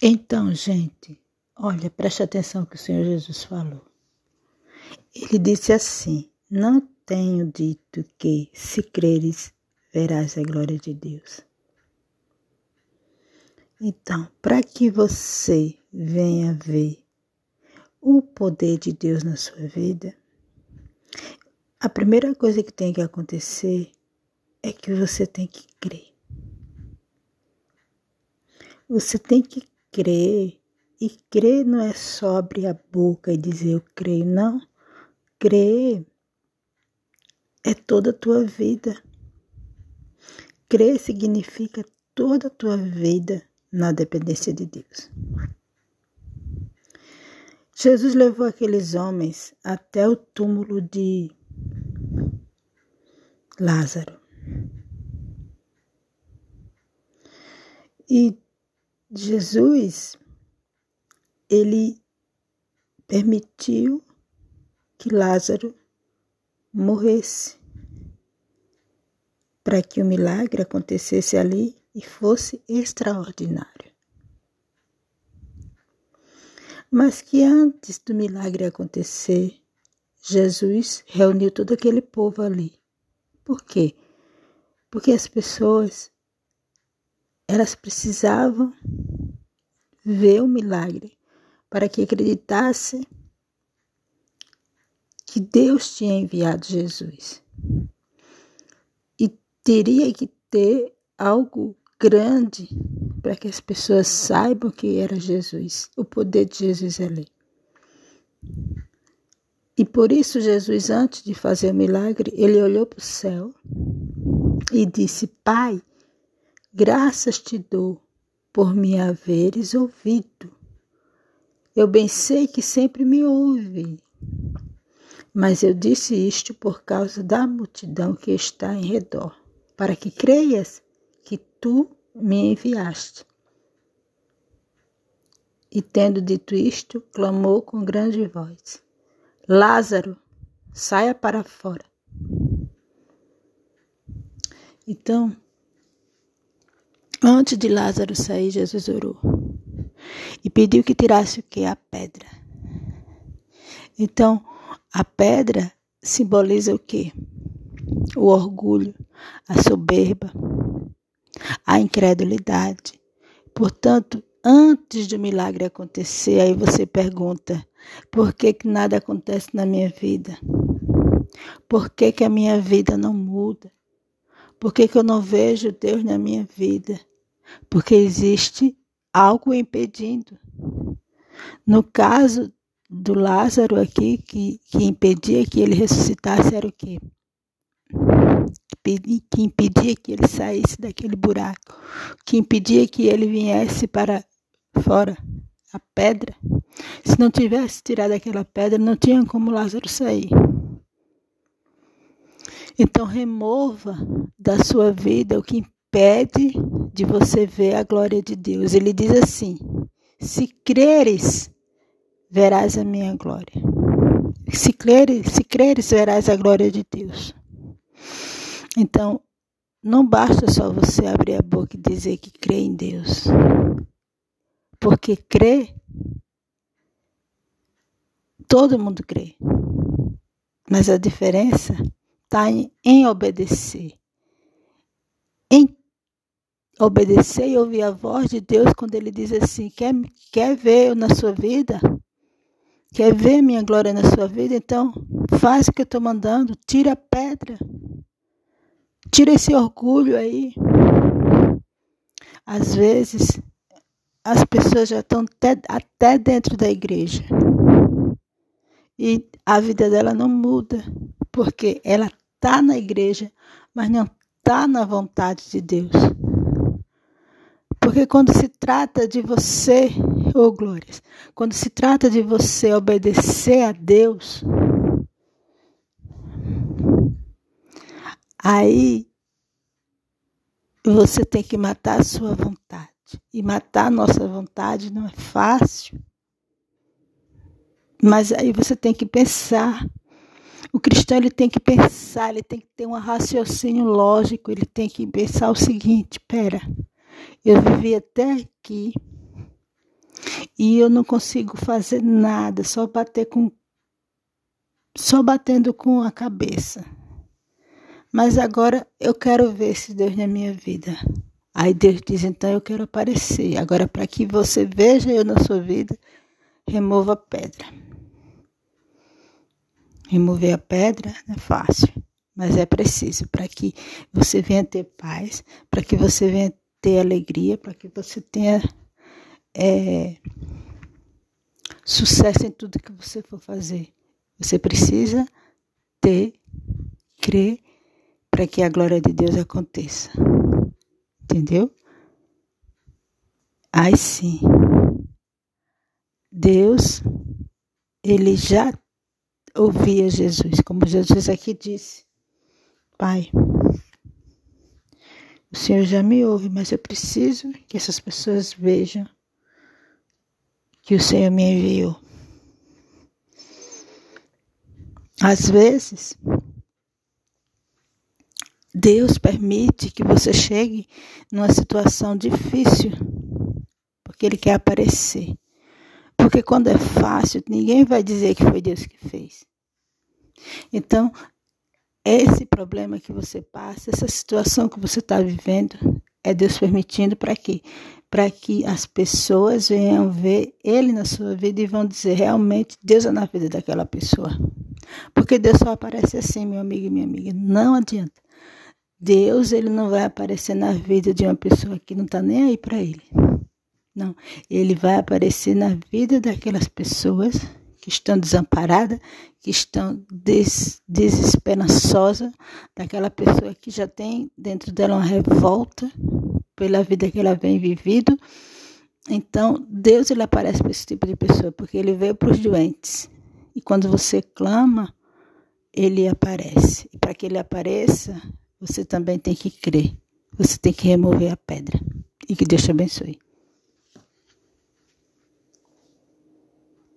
Então, gente, olha, preste atenção que o Senhor Jesus falou. Ele disse assim: Não tenho dito que, se creres, verás a glória de Deus. Então, para que você venha ver o poder de Deus na sua vida, a primeira coisa que tem que acontecer é que você tem que crer. Você tem que crer. E crer não é só abrir a boca e dizer eu creio, não. Crer é toda a tua vida. Crer significa toda a tua vida na dependência de Deus. Jesus levou aqueles homens até o túmulo de Lázaro. E Jesus, ele permitiu que Lázaro morresse para que o milagre acontecesse ali e fosse extraordinário. Mas que antes do milagre acontecer, Jesus reuniu todo aquele povo ali. Por quê? Porque as pessoas elas precisavam ver o milagre para que acreditassem que Deus tinha enviado Jesus. E teria que ter algo grande para que as pessoas saibam que era Jesus, o poder de Jesus ali. E por isso Jesus, antes de fazer o milagre, ele olhou para o céu e disse: Pai, Graças te dou por me haveres ouvido. Eu bem sei que sempre me ouve, mas eu disse isto por causa da multidão que está em redor, para que creias que tu me enviaste. E tendo dito isto, clamou com grande voz: Lázaro, saia para fora. Então, Antes de Lázaro sair, Jesus orou e pediu que tirasse o que? A pedra. Então, a pedra simboliza o que? O orgulho, a soberba, a incredulidade. Portanto, antes do milagre acontecer, aí você pergunta: por que, que nada acontece na minha vida? Por que, que a minha vida não muda? Por que, que eu não vejo Deus na minha vida? Porque existe algo impedindo. No caso do Lázaro aqui, que, que impedia que ele ressuscitasse, era o quê? Que impedia que ele saísse daquele buraco, que impedia que ele viesse para fora a pedra. Se não tivesse tirado aquela pedra, não tinha como Lázaro sair. Então remova da sua vida o que impede de você ver a glória de Deus. Ele diz assim: se creres, verás a minha glória. Se creres, se creres, verás a glória de Deus. Então, não basta só você abrir a boca e dizer que crê em Deus. Porque crer, todo mundo crê. Mas a diferença está em, em obedecer, em obedecer e ouvir a voz de Deus quando Ele diz assim: quer, quer ver eu na sua vida? Quer ver minha glória na sua vida? Então, faz o que eu estou mandando, tira a pedra, tira esse orgulho aí. Às vezes, as pessoas já estão até, até dentro da igreja e a vida dela não muda, porque ela está na igreja, mas não está na vontade de Deus. Porque quando se trata de você, oh glórias, quando se trata de você obedecer a Deus, aí você tem que matar a sua vontade. E matar a nossa vontade não é fácil. Mas aí você tem que pensar. O cristão ele tem que pensar, ele tem que ter um raciocínio lógico, ele tem que pensar o seguinte: pera, eu vivi até aqui e eu não consigo fazer nada, só bater com só batendo com a cabeça. Mas agora eu quero ver esse Deus na minha vida. Aí Deus diz: então eu quero aparecer. Agora, para que você veja eu na sua vida, remova a pedra. Remover a pedra não é fácil, mas é preciso para que você venha ter paz, para que você venha ter alegria, para que você tenha é, sucesso em tudo que você for fazer. Você precisa ter, crer para que a glória de Deus aconteça. Entendeu? Aí sim. Deus, ele já ouvia Jesus, como Jesus aqui disse. Pai, o Senhor já me ouve, mas eu preciso que essas pessoas vejam que o Senhor me enviou. Às vezes, Deus permite que você chegue numa situação difícil, porque Ele quer aparecer. Porque quando é fácil, ninguém vai dizer que foi Deus que fez. Então, esse problema que você passa, essa situação que você está vivendo, é Deus permitindo para quê? Para que as pessoas venham ver Ele na sua vida e vão dizer realmente Deus é na vida daquela pessoa. Porque Deus só aparece assim, meu amigo e minha amiga. Não adianta. Deus ele não vai aparecer na vida de uma pessoa que não está nem aí para ele. Não, ele vai aparecer na vida daquelas pessoas que estão desamparadas, que estão des, desesperançosas, daquela pessoa que já tem dentro dela uma revolta pela vida que ela vem vivido. Então, Deus ele aparece para esse tipo de pessoa, porque ele veio para os doentes. E quando você clama, ele aparece. E para que ele apareça, você também tem que crer. Você tem que remover a pedra. E que Deus te abençoe.